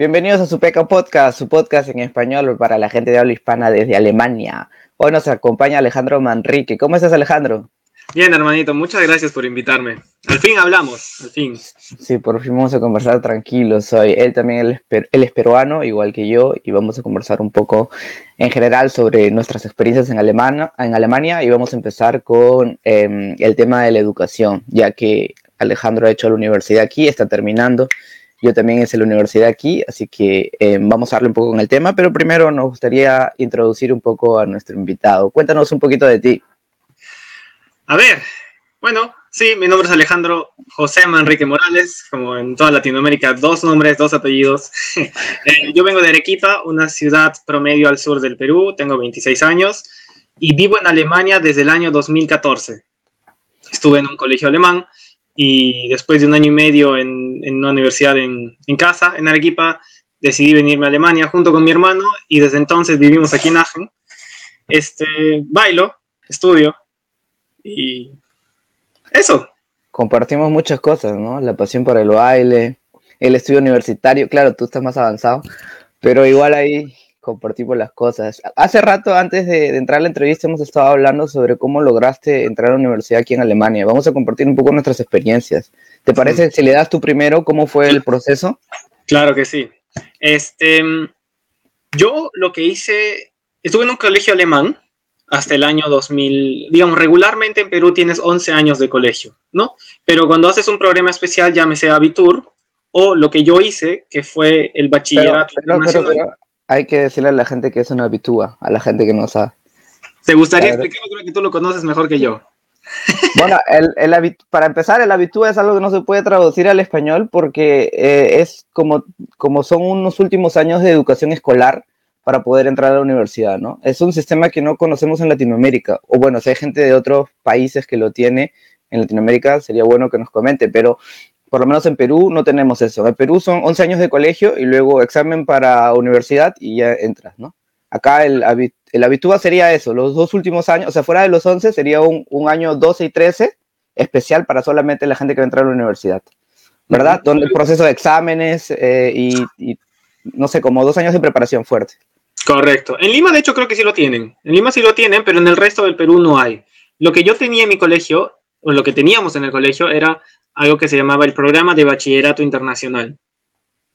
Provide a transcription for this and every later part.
Bienvenidos a su PECA Podcast, su podcast en español para la gente de habla hispana desde Alemania. Hoy nos acompaña Alejandro Manrique. ¿Cómo estás, Alejandro? Bien, hermanito, muchas gracias por invitarme. Al fin hablamos, al fin. Sí, por fin vamos a conversar tranquilos hoy. Él también él es, peruano, igual que yo, y vamos a conversar un poco en general sobre nuestras experiencias en Alemania, en Alemania y vamos a empezar con em, el tema de la educación, ya que Alejandro ha hecho la universidad aquí, está terminando. Yo también hice la universidad aquí, así que em, vamos a darle un poco con el tema, pero primero nos gustaría introducir un poco a nuestro invitado. Cuéntanos un poquito de ti. A ver, bueno, sí, mi nombre es Alejandro José Manrique Morales, como en toda Latinoamérica, dos nombres, dos apellidos. Eh, yo vengo de Arequipa, una ciudad promedio al sur del Perú, tengo 26 años y vivo en Alemania desde el año 2014. Estuve en un colegio alemán y después de un año y medio en, una universidad en, en, casa, en Arequipa, decidí venirme a Alemania junto con mi hermano y desde entonces vivimos aquí en Aachen. Este, bailo, estudio, y eso. Compartimos muchas cosas, ¿no? La pasión por el baile, el estudio universitario, claro, tú estás más avanzado, pero igual ahí compartimos las cosas. Hace rato, antes de, entrar a la entrevista, hemos estado hablando sobre cómo lograste entrar a la universidad aquí en Alemania. Vamos a compartir un poco nuestras experiencias. ¿Te parece, si le das tú primero, cómo fue el proceso? Claro que sí. Este, yo lo que hice, estuve en un colegio alemán, hasta el año 2000. Digamos, regularmente en Perú tienes 11 años de colegio, ¿no? Pero cuando haces un programa especial, llámese Abitur, o lo que yo hice, que fue el bachillerato pero, hay que decirle a la gente que eso no habitúa, a la gente que no sabe. ¿Te gustaría explicarlo? Creo que tú lo conoces mejor que yo. Bueno, el, el, para empezar, el habitúa es algo que no se puede traducir al español porque eh, es como, como son unos últimos años de educación escolar para poder entrar a la universidad, ¿no? Es un sistema que no conocemos en Latinoamérica, o bueno, si hay gente de otros países que lo tiene en Latinoamérica, sería bueno que nos comente, pero por lo menos en Perú no tenemos eso. En Perú son 11 años de colegio y luego examen para universidad y ya entras, ¿no? Acá el, el habitúa sería eso, los dos últimos años, o sea, fuera de los 11 sería un, un año 12 y 13 especial para solamente la gente que va a entrar a la universidad, ¿verdad? Donde el proceso de exámenes eh, y, y, no sé, como dos años de preparación fuerte. Correcto. En Lima, de hecho, creo que sí lo tienen. En Lima sí lo tienen, pero en el resto del Perú no hay. Lo que yo tenía en mi colegio, o lo que teníamos en el colegio, era algo que se llamaba el Programa de Bachillerato Internacional.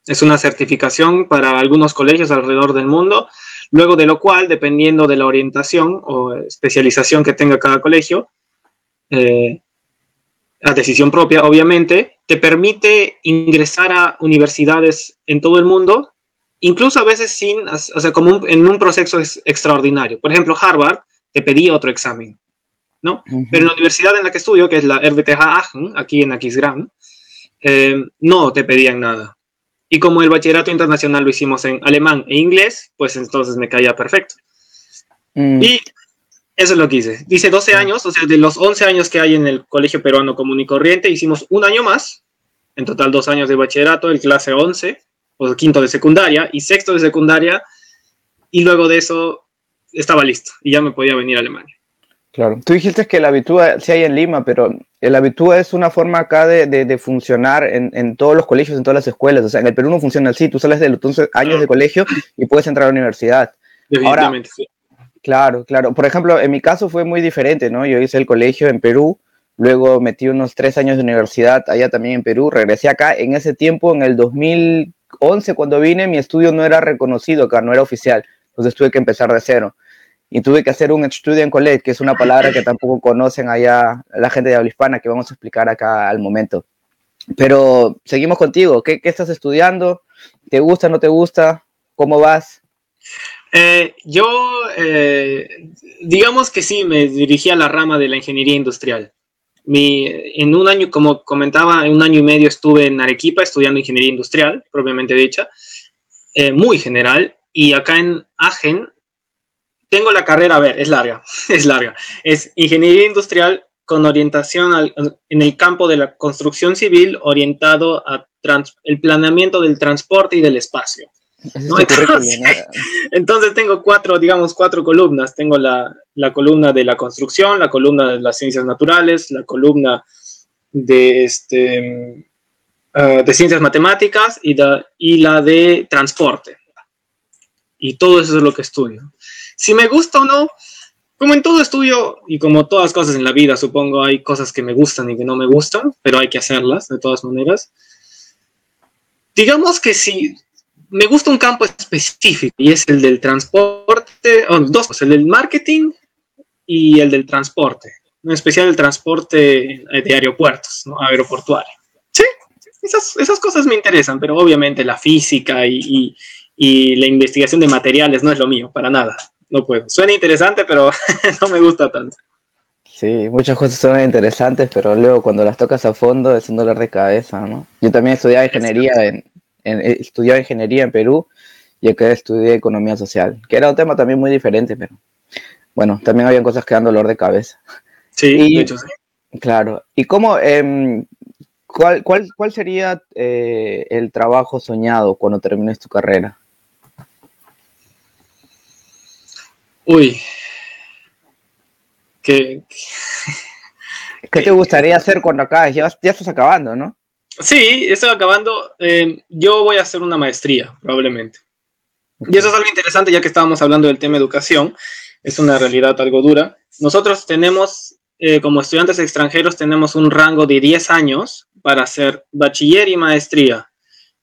Es una certificación para algunos colegios alrededor del mundo, luego de lo cual, dependiendo de la orientación o especialización que tenga cada colegio, eh, a decisión propia, obviamente, te permite ingresar a universidades en todo el mundo incluso a veces sin, o sea, como en un proceso extraordinario. Por ejemplo, Harvard te pedía otro examen, ¿no? Pero en la universidad en la que estudio, que es la RWTH Aachen, aquí en Aquisgrán, eh, no te pedían nada. Y como el bachillerato internacional lo hicimos en alemán e inglés, pues entonces me caía perfecto. Mm. Y eso es lo que hice. Dice 12 años, o sea, de los 11 años que hay en el Colegio Peruano Común y Corriente, hicimos un año más, en total dos años de bachillerato, el clase 11, o quinto de secundaria y sexto de secundaria, y luego de eso estaba listo y ya me podía venir a Alemania. Claro, tú dijiste que el Habitúa sí hay en Lima, pero el Habitúa es una forma acá de, de, funcionar en, en, todos los colegios, en todas las escuelas. O sea, en el Perú no funciona así. Tú sales de los años de colegio y puedes entrar a la universidad. Ahora, sí. Claro, claro. Por ejemplo, en mi caso fue muy diferente, ¿no? Yo hice el colegio en Perú, luego metí unos tres años de universidad allá también en Perú, regresé acá. En ese tiempo, en el 2000, 11 cuando vine, mi estudio no era reconocido acá, no era oficial. Entonces tuve que empezar de cero. Y tuve que hacer un college, que es una palabra que tampoco conocen allá la gente de habla hispana, que vamos a explicar acá al momento. Pero seguimos contigo. ¿Qué, qué estás estudiando? ¿Te gusta, no te gusta? ¿Cómo vas? Eh, yo, eh, digamos que sí, me dirigí a la rama de la ingeniería industrial. Mi, en un año, como comentaba, en un año y medio estuve en Arequipa estudiando ingeniería industrial, propiamente dicha, eh, muy general, y acá en Agen tengo la carrera, a ver, es larga, es larga, es ingeniería industrial con orientación al, en el campo de la construcción civil orientado a el planeamiento del transporte y del espacio. Entonces, tengo cuatro, digamos, cuatro columnas. Tengo la, la, columna de la construcción, la columna de las ciencias naturales, la columna de este eh, de ciencias matemáticas y, y la de transporte. Y todo eso es lo que estudio. Si me gusta o no, como en todo estudio y como todas cosas en la vida, supongo hay cosas que me gustan y que no me gustan, pero hay que hacerlas de todas maneras. Digamos que si me gusta un campo específico y es el del transporte, o dos, el del marketing y el del transporte, en especial el transporte de aeropuertos, aeroportuario. Sí, esas, esas cosas me interesan, pero obviamente la física y, y, y la investigación de materiales no es lo mío, para nada. No puedo. Suena interesante, pero no me gusta tanto. Sí, muchas cosas son interesantes, pero luego cuando las tocas a fondo es un dolor de cabeza, ¿no? Yo también estudiaba ingeniería en, en estudiaba ingeniería en Perú y acá estudié economía social, que era un tema también muy diferente, pero bueno, también habían cosas que dan dolor de cabeza. Sí, de hecho sí. Claro. ¿Y cómo, eh, cuál, cuál, cuál, sería eh, el trabajo soñado cuando termines tu carrera? Uy. ¿Qué, ¿Qué te gustaría hacer cuando acabes? Ya, ya estás acabando, ¿no? Sí, estoy acabando. Eh, yo voy a hacer una maestría, probablemente. Y eso es algo interesante, ya que estábamos hablando del tema educación. Es una realidad algo dura. Nosotros tenemos, eh, como estudiantes extranjeros, tenemos un rango de 10 años para hacer bachiller y maestría.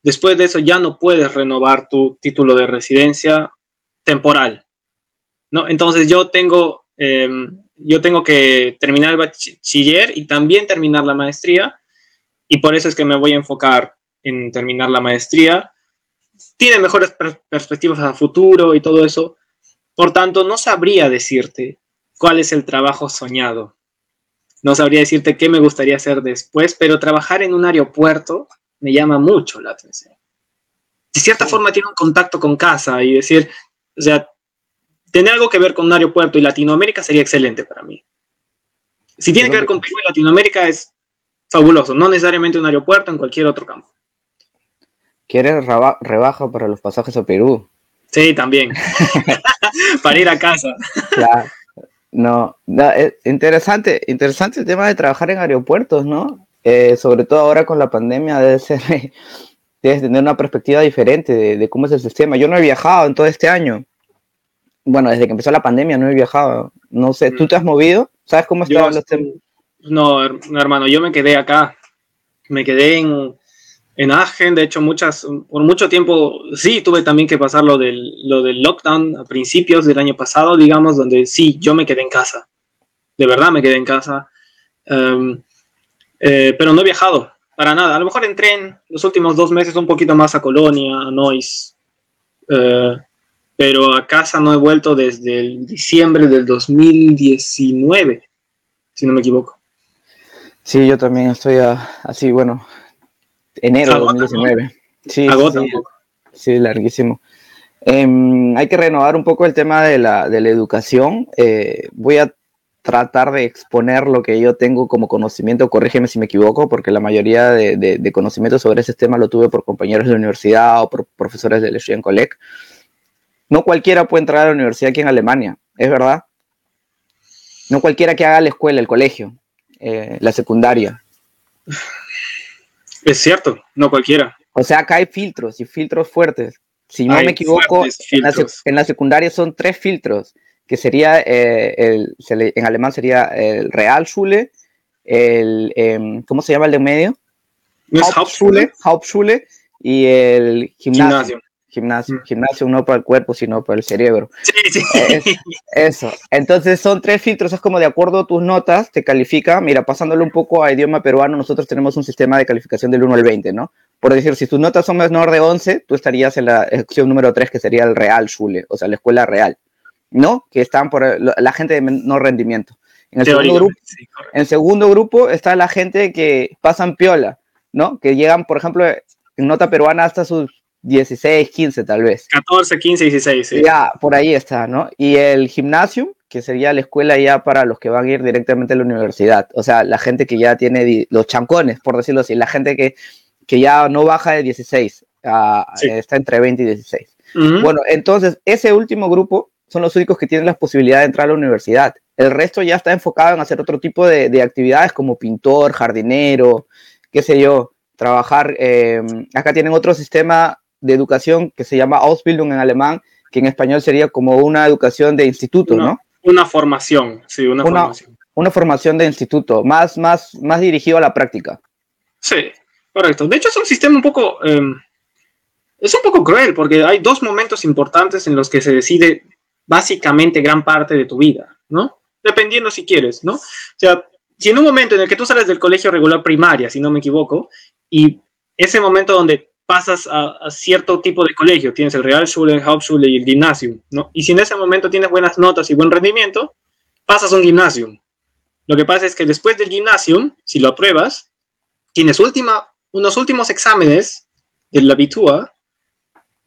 Después de eso ya no puedes renovar tu título de residencia temporal. ¿No? Entonces yo tengo, eh, yo tengo que terminar el bachiller y también terminar la maestría y por eso es que me voy a enfocar en terminar la maestría. Tiene mejores per perspectivas a futuro y todo eso. Por tanto, no sabría decirte cuál es el trabajo soñado. No sabría decirte qué me gustaría hacer después, pero trabajar en un aeropuerto me llama mucho la atención. De cierta sí. forma tiene un contacto con casa y decir, o sea, tener algo que ver con un aeropuerto y Latinoamérica sería excelente para mí. Si tiene que ver con Perú y Latinoamérica es fabuloso, no necesariamente un aeropuerto, en cualquier otro campo. ¿Quieres reba rebaja para los pasajes a Perú? Sí, también. para ir a casa. No, no es interesante, interesante el tema de trabajar en aeropuertos, ¿no? Eh, sobre todo ahora con la pandemia debe ser, debes tener una perspectiva diferente de, de, cómo es el sistema. Yo no he viajado en todo este año. Bueno, desde que empezó la pandemia no he viajado. No sé, ¿tú te has movido? ¿Sabes cómo estaban los? No, hermano, yo me quedé acá. Me quedé en, en Agen, de hecho, muchas, por mucho tiempo, sí, tuve también que pasar lo del, lo del lockdown a principios del año pasado, digamos, donde sí, yo me quedé en casa. De verdad me quedé en casa. Um, eh, pero no he viajado, para nada. A lo mejor entré en los últimos dos meses un poquito más a Colonia, a Nois. Uh, pero a casa no he vuelto desde el diciembre del 2019, si no me equivoco. Sí, yo también estoy a, así, bueno, enero de 2019. ¿no? Sí, Agota sí, sí, larguísimo. Eh, hay que renovar un poco el tema de la, de la educación. Eh, voy a tratar de exponer lo que yo tengo como conocimiento, corrígeme si me equivoco, porque la mayoría de, de, de conocimiento sobre ese tema lo tuve por compañeros de la universidad o por profesores del College. No cualquiera puede entrar a la universidad aquí en Alemania, es verdad. No cualquiera que haga la escuela, el colegio, eh, la secundaria. Es cierto, no cualquiera. O sea, acá hay filtros y filtros fuertes. Si no hay me equivoco, en la, en la, secundaria son tres filtros, que sería, eh, el, se le, en alemán sería el Realschule, el, eh, ¿cómo se llama el de medio? ¿No Hauptschule? Hauptschule y el gimnasio. gimnasio. Gimnasio, mm. gimnasio no para el cuerpo, sino para el cerebro. Sí, sí. Es, eso. Entonces son tres filtros, es como de acuerdo a tus notas, te califica. Mira, pasándolo un poco a idioma peruano, nosotros tenemos un sistema de calificación del 1 al 20, ¿no? Por decir, si tus notas son menor de 11, tú estarías en la sección número 3, que sería el Real Schule, o sea, la escuela real, ¿no? Que están por la gente de menor rendimiento. En el, segundo grupo, sí, en el segundo grupo está la gente que pasan piola, ¿no? Que llegan, por ejemplo, en nota peruana hasta sus 16, 15 tal vez. 14, 15, 16, sí. Ya, por ahí está, ¿no? Y el gimnasio, que sería la escuela ya para los que van a ir directamente a la universidad. O sea, la gente que ya tiene los chancones, por decirlo así, la gente que, que ya no baja de 16, uh, sí. está entre 20 y 16. Uh -huh. Bueno, entonces, ese último grupo son los únicos que tienen la posibilidad de entrar a la universidad. El resto ya está enfocado en hacer otro tipo de, de actividades como pintor, jardinero, qué sé yo, trabajar, em, acá tienen otro sistema de educación que se llama Ausbildung en alemán, que en español sería como una educación de instituto, ¿no? Una formación, sí, una, formación. Una formación de instituto, más, más, más dirigido a la práctica. Sí, correcto. De hecho, es un sistema un poco... Em, es un poco cruel porque hay dos momentos importantes en los que se decide básicamente gran parte de tu vida, ¿no? Dependiendo si quieres, ¿no? O sea, si en un momento en el que tú sales del colegio regular primaria, si no me equivoco, y ese momento donde pasas a, cierto tipo de colegio, tienes el Realschule, el Hauptschule y el Gymnasium, ¿no? Y si en ese momento tienes buenas notas y buen rendimiento, pasas a un Gymnasium. Lo que pasa es que después del Gymnasium, si lo apruebas, tienes última, unos últimos exámenes de la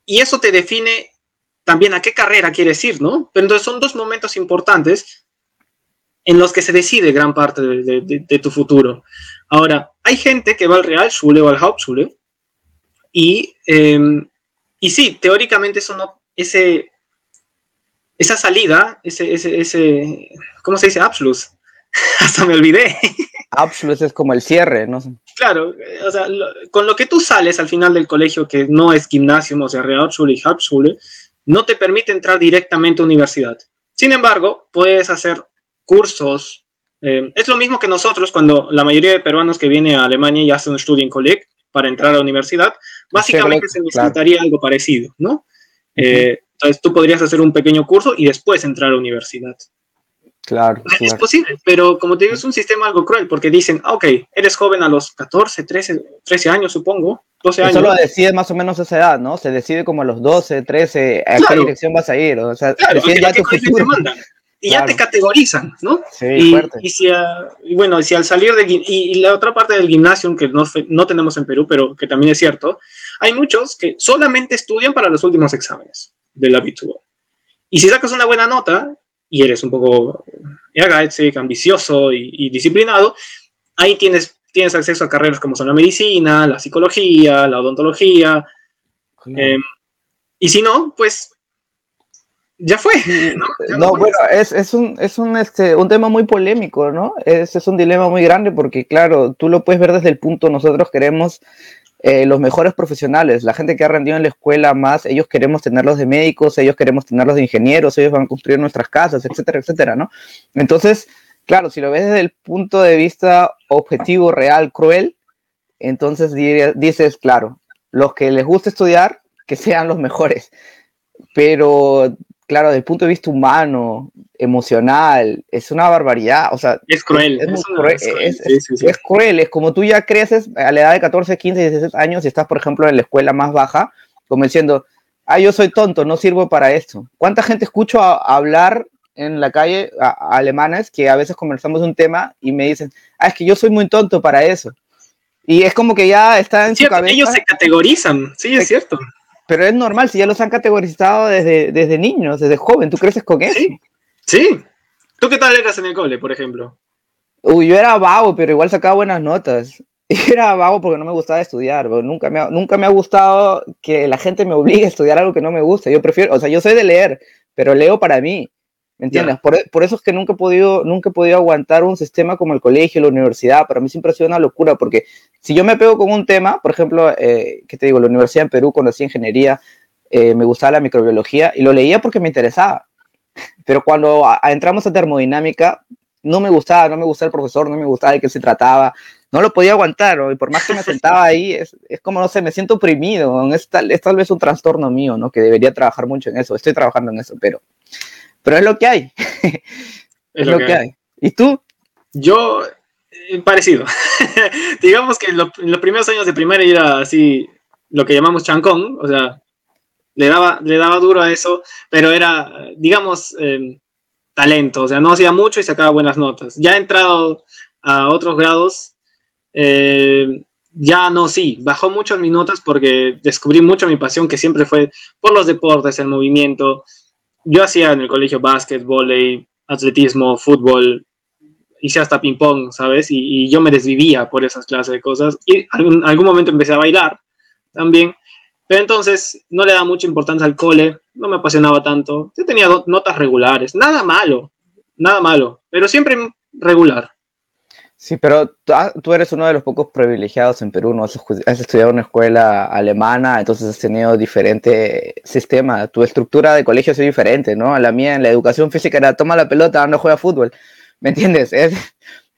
y eso te define también a qué carrera quieres ir, ¿no? Pero entonces son dos momentos importantes en los que se decide gran parte de, tu futuro. Ahora, hay gente que va al Realschule o al Hauptschule y, em, y sí, teóricamente eso no, ese, esa salida, ese, ese, ese, ¿cómo se dice? Abschluss. Hasta me olvidé. Abschluss es como el cierre, ¿no? Claro, o sea, con lo que tú sales al final del colegio, que no es gimnasio, o sea, Realschule y Hauptschule, no te permite entrar directamente a universidad. Sin embargo, puedes hacer cursos. Eh, es lo mismo que nosotros cuando la mayoría de peruanos que viene a Alemania y hacen un Studienkolleg para entrar a la universidad, básicamente se necesitaría algo parecido, ¿no? Eh, entonces tú podrías hacer un pequeño curso y después entrar a la universidad. Claro, Es posible, pero como te digo, es un sistema algo cruel porque dicen, ah, ok, eres joven a los 14, 13, 13 años, supongo, 12 años. Eso lo decide más o menos esa edad, ¿no? Se decide como a los 12, 13, a qué dirección vas a ir. O sea, claro, ya tu futuro. Y ya te categorizan, ¿no? Sí, y, fuerte. Y, si y bueno, si al salir de... Y, y, la otra parte del gimnasio, que no, no tenemos en Perú, pero que también es cierto, hay muchos que solamente estudian para los últimos exámenes del habitual. Y si sacas una buena nota, y eres un poco ambicioso y, disciplinado, ahí tienes, tienes acceso a carreras como son la medicina, la psicología, la odontología. Em, y si no, pues ya fue. No, bueno, es, es, un, es un, este, un tema muy polémico, ¿no? Es, es un dilema muy grande porque, claro, tú lo puedes ver desde el punto, nosotros queremos eh, los mejores profesionales, la gente que ha rendido en la escuela más, ellos queremos tenerlos de médicos, ellos queremos tenerlos de ingenieros, ellos van a construir nuestras casas, etcétera, etcétera, ¿no? Entonces, claro, si lo ves desde el punto de vista objetivo, real, cruel, entonces dices, claro, los que les gusta estudiar, que sean los mejores. Pero claro, desde el punto de vista humano, emocional, es una barbaridad. O sea, es cruel. Es, cruel, es, como tú ya creces a la edad de 14, 15, 16 años y estás, por ejemplo, en la escuela más baja, como diciendo, ah, yo soy tonto, no sirvo para esto. ¿Cuánta gente escucho hablar en la calle a, alemanes que a veces conversamos un tema y me dicen, ah, es que yo soy muy tonto para eso? Y es como que ya está en su cabeza. Ellos se categorizan, sí, es cierto. Pero es normal, si ya los han categorizado desde, desde niños, desde joven, tú creces con eso. Sí. ¿Tú qué tal eras en el cole, por ejemplo? Uy, yo era vago, pero igual sacaba buenas notas. Era vago porque no me gustaba estudiar, nunca me, ha, nunca me ha gustado que la gente me obligue a estudiar algo que no me gusta. Yo prefiero, o sea, yo soy de leer, pero leo para mí. ¿Me entiendes? Por, por, eso es que nunca he, podido, nunca he podido aguantar un sistema como el colegio, la universidad. Para mí siempre ha sido una locura, porque si yo me pego con un tema, por ejemplo, eh, ¿qué te digo? La Universidad en Perú, cuando hacía ingeniería, eh, me gustaba la microbiología y lo leía porque me interesaba. Pero cuando entramos a termodinámica, no me gustaba, no me gustaba el profesor, no me gustaba de qué se trataba, no lo podía aguantar, y por más que me sentaba ahí, es, es, como, no sé, me siento oprimido, es tal, es tal vez un trastorno mío, ¿no? Que debería trabajar mucho en eso, estoy trabajando en eso, pero pero es lo que hay. es, lo, que, hay. ¿Y tú? Yo, eh, parecido. Digamos que en, los primeros años de primaria era así, lo que llamamos chancón, o sea, le daba, le daba duro a eso, pero era, digamos, em, talento, o sea, no hacía mucho y sacaba buenas notas. Ya he entrado a otros grados, eh, ya no, sí, bajó mucho mis notas porque descubrí mucho mi pasión, que siempre fue por los deportes, el movimiento, yo hacía en el colegio básquet, volei, atletismo, fútbol, hice hasta ping pong, ¿sabes? Y, yo me desvivía por esas clases de cosas. Y en algún, momento empecé a bailar también. Pero entonces no le daba mucha importancia al cole, no me apasionaba tanto. Yo tenía notas regulares, nada malo, nada malo, pero siempre regular. Sí, pero ah, tú eres uno de los pocos privilegiados en Perú, ¿no? Has, estudiado en una escuela alemana, entonces has tenido diferente sistema. Tu estructura de colegio es diferente, ¿no? A la mía en la educación física era toma la pelota, no juega fútbol. ¿Me entiendes? Es,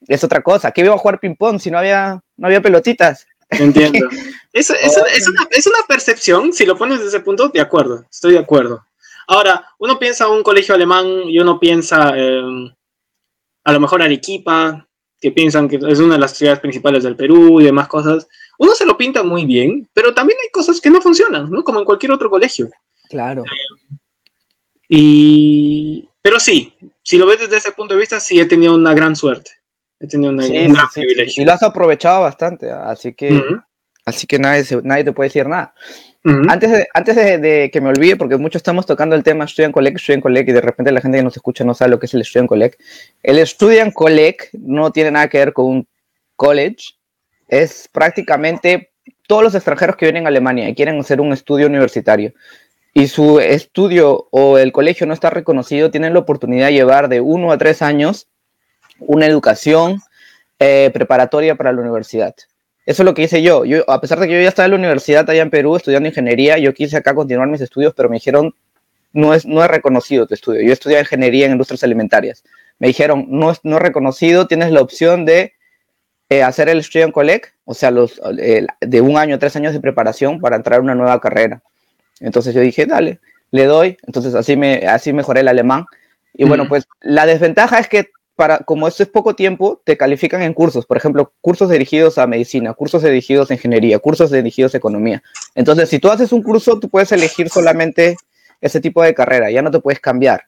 es otra cosa. ¿Qué iba a jugar ping-pong si no había, no había pelotitas? Entiendo. es, es, una, es, una, percepción, si lo pones desde ese punto, de acuerdo, estoy de acuerdo. Ahora, uno piensa en un colegio alemán y uno piensa a lo mejor Arequipa, que piensan que es una de las ciudades principales del Perú y demás cosas. Uno se lo pinta muy bien, pero también hay cosas que no funcionan, ¿no? Como en cualquier otro colegio. Claro. Y, pero sí, si lo ves desde ese punto de vista, sí he tenido una gran suerte. He tenido una, un gran privilegio. Y lo has aprovechado bastante, así que, así que nadie, nadie te puede decir nada. Antes, de, antes de, que me olvide, porque muchos estamos tocando el tema Student Collect, Student Collect, y de repente la gente que nos escucha no sabe lo que es el Student Collect. El Student Collect no tiene nada que ver con un college, es prácticamente todos los extranjeros que vienen a Alemania y quieren hacer un estudio universitario y su estudio o el colegio no está reconocido, tienen la oportunidad de llevar de uno a tres años una educación eh, preparatoria para la universidad. Eso es lo que hice yo. yo. A pesar de que yo ya estaba en la universidad allá en Perú estudiando ingeniería, yo quise acá continuar mis estudios, pero me dijeron, no es, no es reconocido tu estudio. Yo estudié ingeniería en industrias alimentarias. Me dijeron, no es, no es reconocido, tienes la opción de eh, hacer el Student Collect, o sea, los, de un año tres años de preparación para entrar a una nueva carrera. Entonces yo dije, dale, le doy. Entonces así, me, así mejoré el alemán. Y bueno, pues la desventaja es que para, como esto es poco tiempo, te califican en cursos, por ejemplo, cursos dirigidos a medicina, cursos dirigidos a ingeniería, cursos dirigidos a economía. Entonces, si tú haces un curso, tú puedes elegir solamente ese tipo de carrera, ya no te puedes cambiar.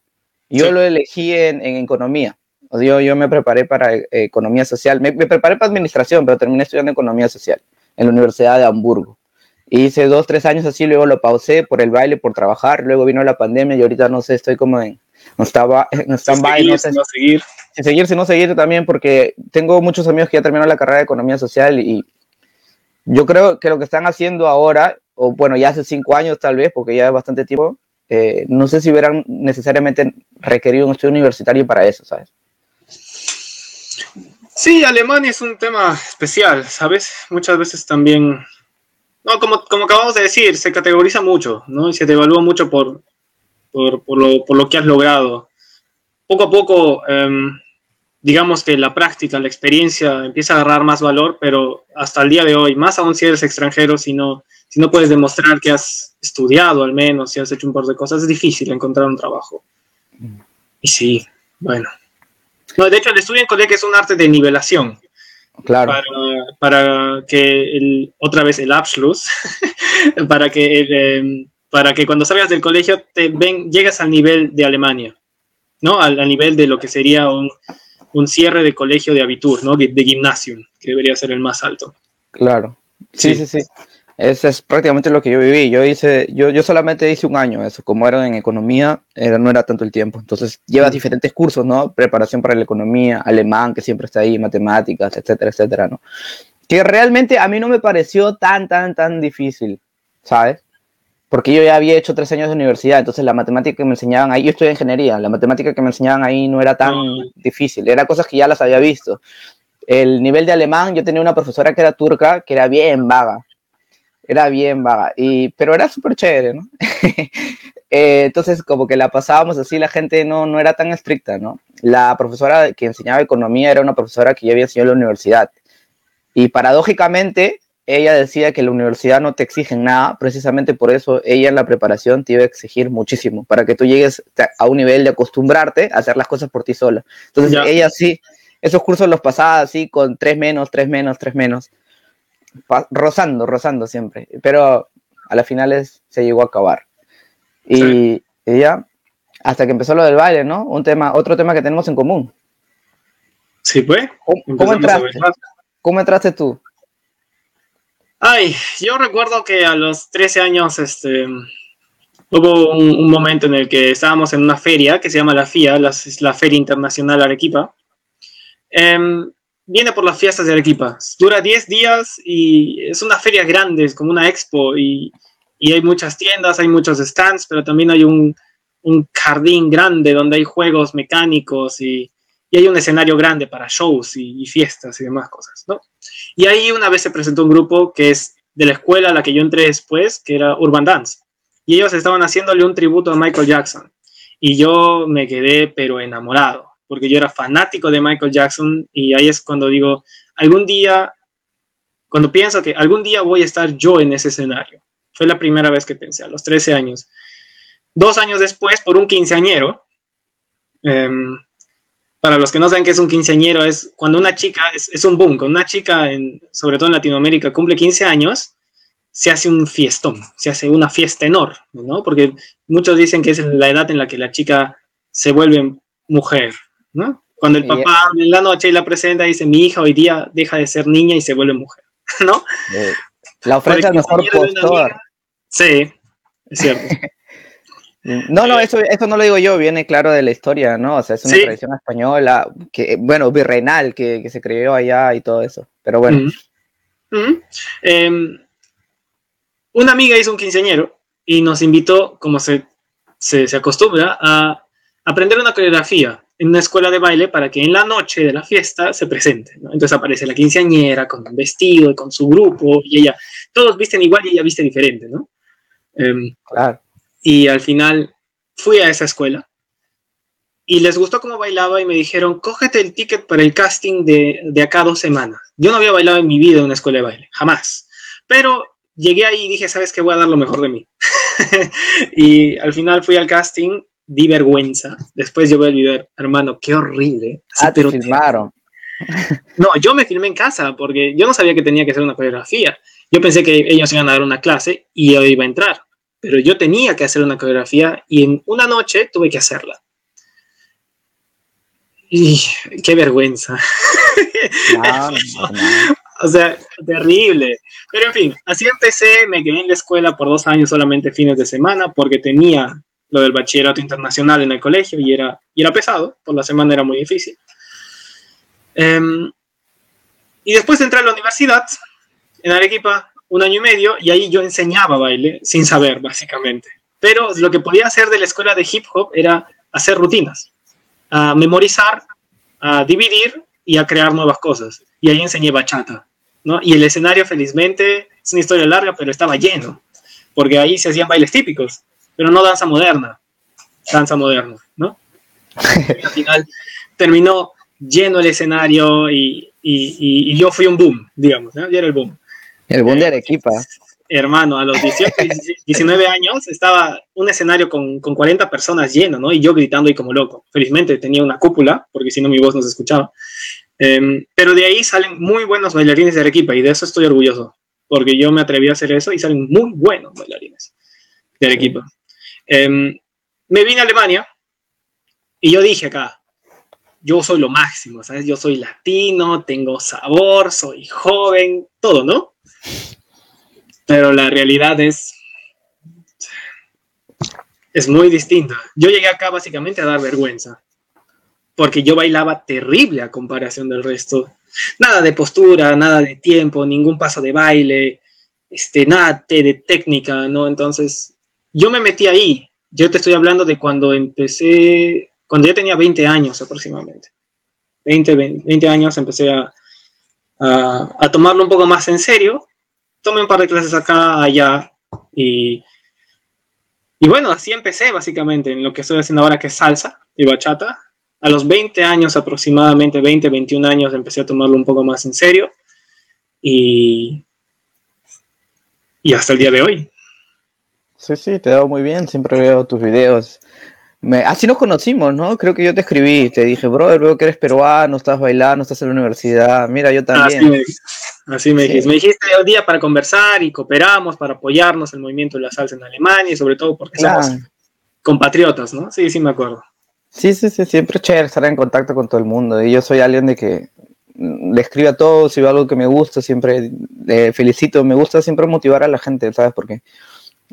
Yo lo elegí en, en economía. Yo, yo me preparé para eh, economía social, me, me, preparé para administración, pero terminé estudiando economía social en la Universidad de Hamburgo. Hice dos, tres años así, luego lo pausé por el baile, por trabajar, luego vino la pandemia y ahorita no sé, estoy como en, no estaba, no stand-by, no sé. seguir si seguir, si no seguir también, porque tengo muchos amigos que ya terminaron la carrera de economía social y yo creo que lo que están haciendo ahora, o bueno, ya hace cinco años tal vez, porque ya es bastante tiempo, eh, no sé si hubieran necesariamente requerido un estudio universitario para eso, ¿sabes? Sí, Alemania es un tema especial, ¿sabes? Muchas veces también, no, como, como acabamos de decir, se categoriza mucho, ¿no? Y se te evalúa mucho por, por, por, lo, por lo que has logrado poco a poco, em, digamos que la práctica, la experiencia empieza a agarrar más valor, pero hasta el día de hoy, más aún si eres extranjero, si no, si no puedes demostrar que has estudiado al menos, si has hecho un par de cosas, es difícil encontrar un trabajo. Y sí, bueno. No, de hecho, el estudio en colegio es un arte de nivelación. Claro. Para, que, el, otra vez el Abschluss, para, que, em, para que cuando salgas del colegio te ven, llegas al nivel de Alemania. ¿No? Al, nivel de lo que sería un, cierre de colegio de abitur, ¿no? De, de gimnasium, que debería ser el más alto. Claro. Sí, sí, sí. Eso es prácticamente lo que yo viví. Yo hice, yo, yo solamente hice un año eso. Como era en economía, era, no era tanto el tiempo. Entonces llevas diferentes cursos, ¿no? Preparación para la economía, alemán, que siempre está ahí, matemáticas, etcétera, etcétera, ¿no? Que realmente a mí no me pareció tan, tan, tan difícil, ¿sabes? Porque yo ya había hecho tres años de universidad, entonces la matemática que me enseñaban ahí, yo estoy en ingeniería, la matemática que me enseñaban ahí no era tan difícil, eran cosas que ya las había visto. El nivel de alemán, yo tenía una profesora que era turca, que era bien vaga, era bien vaga, y, pero era súper chévere, ¿no? Eh, entonces, como que la pasábamos así, la gente no, no era tan estricta, ¿no? La profesora que enseñaba economía era una profesora que ya había enseñado en la universidad. Y paradójicamente, ella decía que la universidad no te exige nada, precisamente por eso ella en la preparación te iba a exigir muchísimo, para que tú llegues a un nivel de acostumbrarte a hacer las cosas por ti sola. Entonces ella sí, esos cursos los pasaba así con tres menos, tres menos, tres menos, rozando, rozando siempre, pero a las finales se llegó a acabar. Y ella, hasta que empezó lo del baile, ¿no? Un tema, otro tema que tenemos en común. Sí, pues. ¿Cómo entraste? ¿Cómo entraste tú? Ay, yo recuerdo que a los 13 años este, hubo un, momento en el que estábamos en una feria que se llama la FIA, la, la Feria Internacional Arequipa. Em, viene por las fiestas de Arequipa. Dura 10 días y es una feria grande, es como una expo y, y hay muchas tiendas, hay muchos stands, pero también hay un, un, jardín grande donde hay juegos mecánicos y, y hay un escenario grande para shows y, fiestas y demás cosas, ¿no? Y ahí una vez se presentó un grupo que es de la escuela a la que yo entré después, que era Urban Dance, y ellos estaban haciéndole un tributo a Michael Jackson, y yo me quedé pero enamorado, porque yo era fanático de Michael Jackson, y ahí es cuando digo, algún día, cuando pienso que algún día voy a estar yo en ese escenario, fue la primera vez que pensé, a los 13 años. Dos años después, por un quinceañero, em, para los que no saben qué es un quinceañero, es cuando una chica, es, un boom, cuando una chica, en, sobre todo en Latinoamérica, cumple 15 años, se hace un fiestón, se hace una fiesta enorme, ¿no? Porque muchos dicen que es la edad en la que la chica se vuelve mujer, ¿no? Cuando el papá en la noche la presenta dice, mi hija hoy día deja de ser niña y se vuelve mujer, ¿no? La ofrenda mejor postor. Sí, es cierto. No, no, eso, eso no lo digo yo, viene claro de la historia, ¿no? O sea, es una tradición española, que, bueno, virreinal, que, se creó allá y todo eso. Pero bueno. Em, una amiga hizo un quinceañero y nos invitó, como se, se, acostumbra, a aprender una coreografía en una escuela de baile para que en la noche de la fiesta se presente. Entonces aparece la quinceañera con un vestido y con su grupo y ella, todos visten igual y ella viste diferente, ¿no? Em, claro y al final fui a esa escuela y les gustó cómo bailaba y me dijeron, cógete el ticket para el casting de, de acá dos semanas. Yo no había bailado en mi vida en una escuela de baile, jamás. Pero llegué ahí y dije, ¿sabes qué? Voy a dar lo mejor de mí. y al final fui al casting, di vergüenza. Después llevé el video, hermano, qué horrible. ah, te filmaron. no, yo me filmé en casa porque yo no sabía que tenía que hacer una coreografía. Yo pensé que ellos iban a dar una clase y yo iba a entrar pero yo tenía que hacer una coreografía y en una noche tuve que hacerla. Y qué vergüenza. o sea, terrible. Pero en fin, así empecé, me quedé en la escuela por dos años solamente fines de semana porque tenía lo del bachillerato internacional en el colegio y era, y era pesado, por la semana era muy difícil. Em, y después de entrar a la universidad, en Arequipa, un año y medio y ahí yo enseñaba baile sin saber, básicamente. Pero lo que podía hacer de la escuela de hip hop era hacer rutinas, a memorizar, a dividir y a crear nuevas cosas. Y ahí enseñé bachata, ¿no? Y el escenario, felizmente, es una historia larga, pero estaba lleno, porque ahí se hacían bailes típicos, pero no danza moderna, danza moderna, ¿no? Al final terminó lleno el escenario y, y, y, yo fui un boom, digamos, ¿no? Yo era el boom. El boom de Arequipa. Hermano, a los 18, 19 años estaba un escenario con, con 40 personas lleno, ¿no? Y yo gritando y como loco. Felizmente tenía una cúpula, porque si no mi voz no se escuchaba. Em, pero de ahí salen muy buenos bailarines de Arequipa y de eso estoy orgulloso, porque yo me atreví a hacer eso y salen muy buenos bailarines de Arequipa. Em, me vine a Alemania y yo dije acá, yo soy lo máximo, ¿sabes? Yo soy latino, tengo sabor, soy joven, todo, ¿no? Pero la realidad es, es muy distinta. Yo llegué acá básicamente a dar vergüenza, porque yo bailaba terrible a comparación del resto. Nada de postura, nada de tiempo, ningún paso de baile, este, nada de técnica, ¿no? Entonces, yo me metí ahí. Yo te estoy hablando de cuando empecé, cuando yo tenía 20 años aproximadamente. 20, 20, años empecé a, a, tomarlo un poco más en serio tomé un par de clases acá, allá, y, y bueno, así empecé básicamente en lo que estoy haciendo ahora, que es salsa y bachata. A los 20 años aproximadamente, 20, 21 años, empecé a tomarlo un poco más en serio. Y, y hasta el día de hoy. Sí, sí, te veo muy bien, siempre veo tus videos así nos conocimos, ¿no? Creo que yo te escribí, te dije, brother, veo que eres peruano, estás bailando, estás en la universidad, mira, yo también. Así me, dijiste, me dijiste un día para conversar y cooperamos para apoyarnos el movimiento de la salsa en Alemania y sobre todo porque somos compatriotas, ¿no? Sí, sí me acuerdo. Sí, sí, sí, siempre es chévere estar en contacto con todo el mundo y yo soy alguien de que le escribo a todos, si veo algo que me gusta, siempre le felicito, me gusta siempre motivar a la gente, ¿sabes? Porque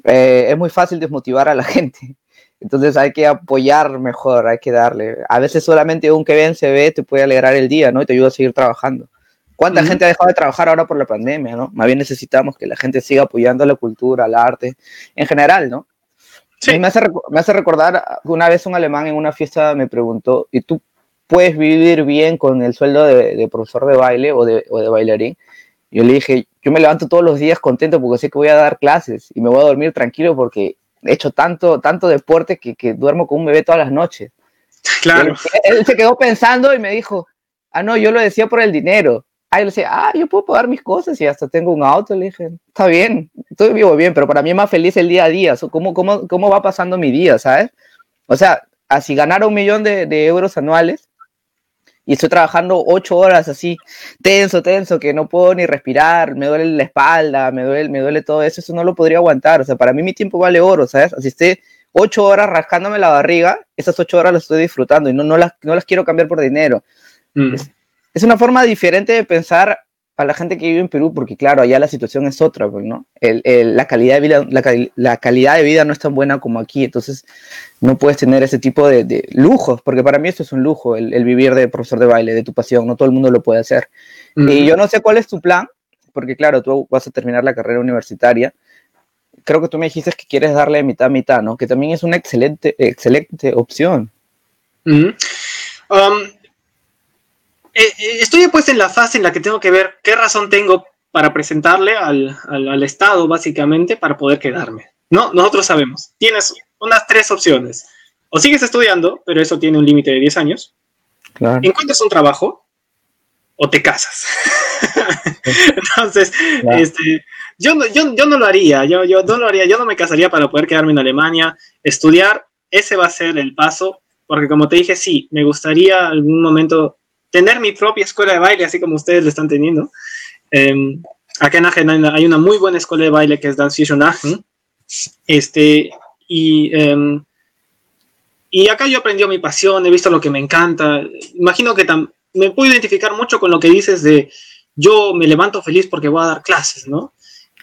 eh, es muy fácil desmotivar a la gente entonces hay que apoyar mejor, hay que darle. A veces solamente un que ven se ve te puede alegrar el día, ¿no? Y te ayuda a seguir trabajando. ¿Cuánta gente ha dejado de trabajar ahora por la pandemia, ¿no? Más bien necesitamos que la gente siga apoyando la cultura, el arte, en general, ¿no? Sí. Me, hace, me hace recordar, una vez un alemán en una fiesta me preguntó, ¿y tú puedes vivir bien con el sueldo de, profesor de baile o de, o de bailarín. Yo le dije, yo me levanto todos los días contento porque sé que voy a dar clases y me voy a dormir tranquilo porque he hecho tanto, tanto deporte que, que duermo con un bebé todas las noches. Claro. Él, se quedó pensando y me dijo, ah, no, yo lo decía por el dinero. Ah, yo le decía, ah, yo puedo pagar mis cosas y hasta tengo un auto. Le dije, está bien, estoy vivo bien, pero para mí es más feliz el día a día. ¿Cómo, cómo, cómo va pasando mi día, sabes? O sea, así ganar un millón de, de euros anuales, y estoy trabajando ocho horas así, tenso, tenso, que no puedo ni respirar, me duele la espalda, me duele, me duele todo eso, eso no lo podría aguantar. O sea, para mí mi tiempo vale oro, ¿sabes? Así esté ocho horas rascándome la barriga, esas ocho horas las estoy disfrutando y no, no, las, no las quiero cambiar por dinero. Mm. Es, una forma diferente de pensar a la gente que vive en Perú, porque claro, allá la situación es otra, pues, ¿no? la, calidad de vida, la, calidad de vida no es tan buena como aquí, entonces no puedes tener ese tipo de, lujos, porque para mí esto es un lujo, el, vivir de profesor de baile, de tu pasión, no todo el mundo lo puede hacer. Y yo no sé cuál es tu plan, porque claro, tú vas a terminar la carrera universitaria, creo que tú me dijiste que quieres darle mitad a mitad, ¿no? Que también es una excelente, excelente opción. Um, eh, eh, estoy pues en la fase en la que tengo que ver qué razón tengo para presentarle al, al, Estado, básicamente, para poder quedarme. No, nosotros sabemos. Tienes unas tres opciones. O sigues estudiando, pero eso tiene un límite de 10 años. Claro. Encuentras un trabajo o te casas. Entonces, este, yo, no, yo, yo, no lo haría, yo, yo no lo haría, yo no me casaría para poder quedarme en Alemania, estudiar, ese va a ser el paso, porque como te dije, sí, me gustaría algún momento tener mi propia escuela de baile, así como ustedes lo están teniendo. Eh, acá en Aachen hay una muy buena escuela de baile que es Dance Fusion Aachen, este, y, em, y acá yo aprendí mi pasión, he visto lo que me encanta, imagino que me puedo identificar mucho con lo que dices de yo me levanto feliz porque voy a dar clases, ¿no?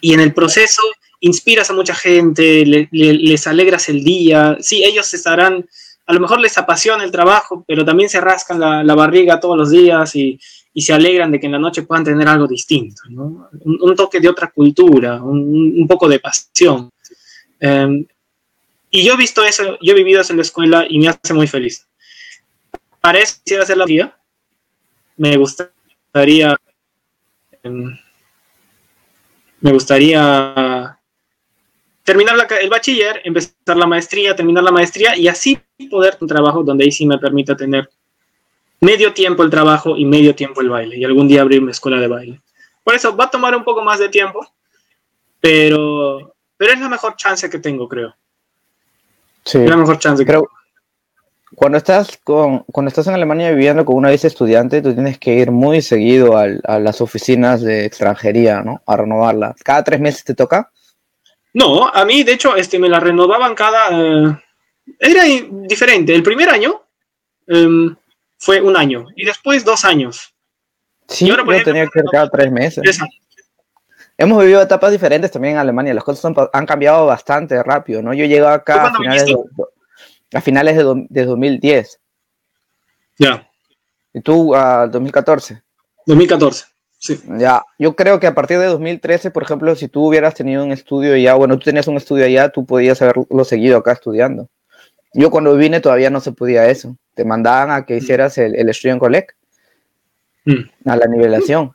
y en el proceso inspiras a mucha gente, les alegras el día. Sí, ellos estarán, a lo mejor les apasiona el trabajo, pero también se rascan la, barriga todos los días y, se alegran de que en la noche puedan tener algo distinto, ¿no? un, toque de otra cultura, un, poco de pasión. Em, y yo he visto eso, yo he vivido eso en la escuela y me hace muy feliz. Para eso quisiera hacer la vida. Me gustaría em, me gustaría terminar el bachiller, empezar la maestría, terminar la maestría y así poder un trabajo donde ahí sí me permita tener medio tiempo el trabajo y medio tiempo el baile y algún día abrir una escuela de baile. Por eso va a tomar un poco más de tiempo, pero, pero es la mejor chance que tengo, creo. Sí. Es la mejor chance que creo. Cuando estás, con, cuando estás en Alemania viviendo con una visa estudiante, tú tienes que ir muy seguido a las oficinas de extranjería, ¿no? A renovarla. ¿Cada tres meses te toca? No, a mí, de hecho, este, me la renovaban cada... Eh, era diferente. El primer año em, fue un año y después dos años. Sí, yo tenía que ir cada tres meses. Hemos vivido etapas diferentes también en Alemania. Las cosas han, cambiado bastante rápido, ¿no? Yo llego acá a finales de, a finales de, de 2010. Ya. ¿Y tú a 2014? 2014, sí. Ya, yo creo que a partir de 2013, por ejemplo, si tú hubieras tenido un estudio ya, bueno, tú tenías un estudio allá, tú podías haberlo seguido acá estudiando. Yo cuando vine todavía no se podía eso. Te mandaban a que mm. hicieras el, el Student Collect, mm. a la nivelación.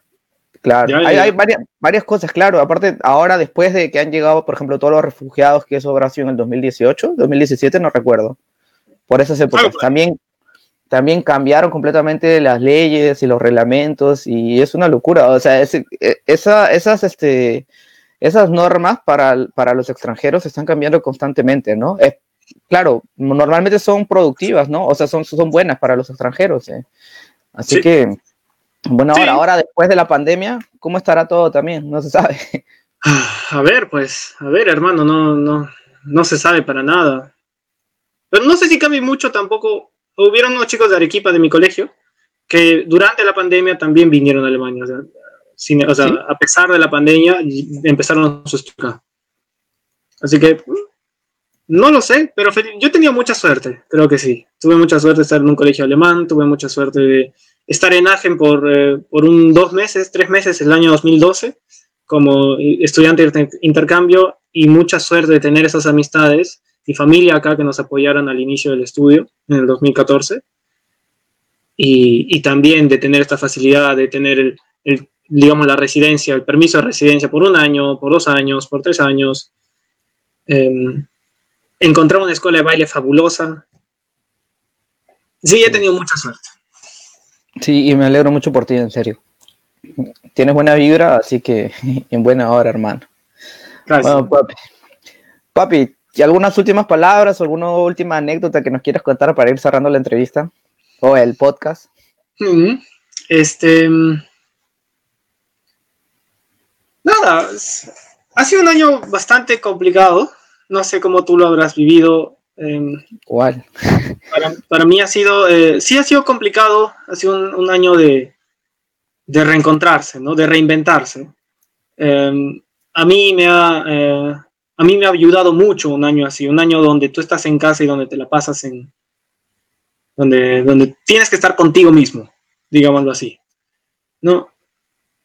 Claro, hay, varias, varias, cosas, claro. Aparte, ahora después de que han llegado, por ejemplo, todos los refugiados, que eso habrá sido en el 2018, 2017, no recuerdo. Por esas épocas. Pues. También, también cambiaron completamente las leyes y los reglamentos y es una locura. O sea, e, esa, esas, este, esas normas para, para, los extranjeros están cambiando constantemente, ¿no? Es, claro, normalmente son productivas, ¿no? O sea, son, son buenas para los extranjeros. ¿eh? Así que bueno, ahora, ahora después de la pandemia, ¿cómo estará todo también? No se sabe. A ver, pues, a ver, hermano, no, no, no se sabe para nada. Pero no sé si cambie mucho tampoco. Hubieron unos chicos de Arequipa de mi colegio que durante la pandemia también vinieron a Alemania. O sea, a pesar de la pandemia, empezaron a su estudio. Así que no lo sé, pero yo tenía mucha suerte, creo que sí. Tuve mucha suerte de estar en un colegio alemán, tuve mucha suerte de estar en Agen por, eh, por un dos meses, tres meses el año 2012 como estudiante de intercambio y mucha suerte de tener esas amistades y familia acá que nos apoyaron al inicio del estudio en el 2014. y, también de tener esta facilidad de tener el, digamos, la residencia, el permiso de residencia por un año, por dos años, por tres años. Em, encontrar una escuela de baile fabulosa. Sí, he tenido mucha suerte. Sí, y me alegro mucho por ti, en serio. Tienes buena vibra, así que en buena hora, hermano. Gracias. Bueno, papi. Papi, ¿y algunas últimas palabras o alguna última anécdota que nos quieras contar para ir cerrando la entrevista o el podcast? Este. Nada, ha sido un año bastante complicado. No sé cómo tú lo habrás vivido. ¿Cuál? Para, mí ha sido, eh, sí ha sido complicado, ha sido un, año de, de, reencontrarse, ¿no? De reinventarse. Em, a mí me ha, eh, a mí me ha ayudado mucho un año así, un año donde tú estás en casa y donde te la pasas en, donde, donde tienes que estar contigo mismo, digámoslo así, ¿no?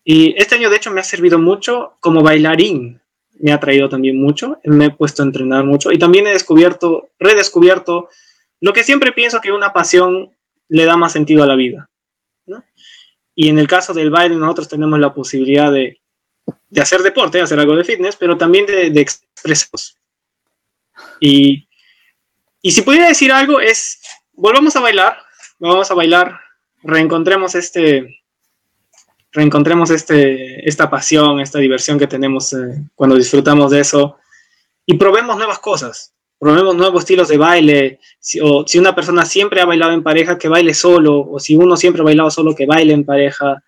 Y este año, de hecho, me ha servido mucho como bailarín, me ha traído también mucho, me he puesto a entrenar mucho y también he descubierto, redescubierto lo que siempre pienso que una pasión le da más sentido a la vida. ¿no? Y en el caso del baile, nosotros tenemos la posibilidad de, de hacer deporte, hacer algo de fitness, pero también de, de Y, y si pudiera decir algo, es volvamos a bailar, vamos a bailar, reencontremos este, reencontremos este, esta pasión, esta diversión que tenemos eh, cuando disfrutamos de eso. Y probemos nuevas cosas, probemos nuevos estilos de baile, si, si una persona siempre ha bailado en pareja, que baile solo, o si uno siempre ha bailado solo, que baile en pareja.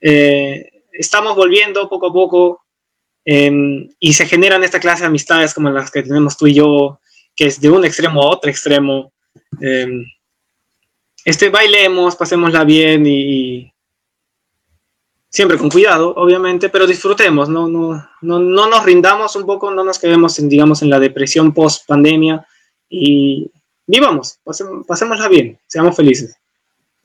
Eh, estamos volviendo poco a poco em, y se generan esta clase de amistades como las que tenemos tú y yo, que es de un extremo a otro extremo. Em, este, bailemos, pasémosla bien y, siempre con cuidado, obviamente, pero disfrutemos, no, no, no, no nos rindamos un poco, no nos quedemos, en, digamos, en la depresión post pandemia y vivamos, pasémosla bien, seamos felices.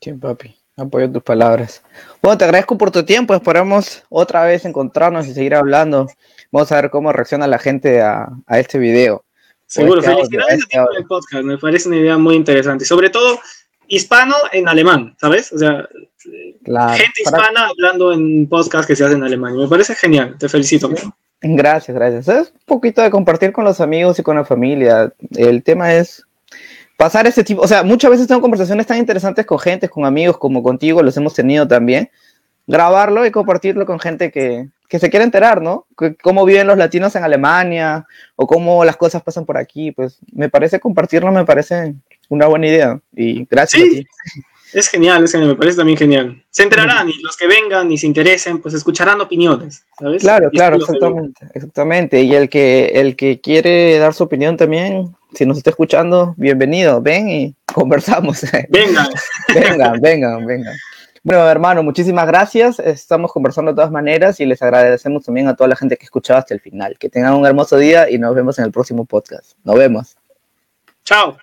Sí, papi, apoyo tus palabras. Bueno, te agradezco por tu tiempo, esperamos otra vez encontrarnos y seguir hablando. Vamos a ver cómo reacciona la gente a, a este video. Seguro, este felicidades este a ti por el podcast, me parece una idea muy interesante, sobre todo hispano en alemán, ¿sabes? O sea, gente hispana hablando en podcast que se hace en alemán. Me parece genial, te felicito. Gracias, gracias. Es un poquito de compartir con los amigos y con la familia. El tema es pasar ese tipo, o sea, muchas veces tengo conversaciones tan interesantes con gente, con amigos como contigo, los hemos tenido también. Grabarlo y compartirlo con gente que, que se quiere enterar, ¿no? cómo viven los latinos en Alemania o cómo las cosas pasan por aquí. Pues me parece compartirlo, me parece una buena idea. Y gracias. a ti. Es genial, es genial, me parece también genial. Se enterarán y los que vengan y se interesen, pues escucharán opiniones, ¿sabes? Claro, claro, exactamente, exactamente. Y el que, el que quiere dar su opinión también, si nos está escuchando, bienvenido, ven y conversamos. Vengan. vengan, vengan, vengan. Bueno, hermano, muchísimas gracias. Estamos conversando de todas maneras y les agradecemos también a toda la gente que escuchado hasta el final. Que tengan un hermoso día y nos vemos en el próximo podcast. Nos vemos. Chao.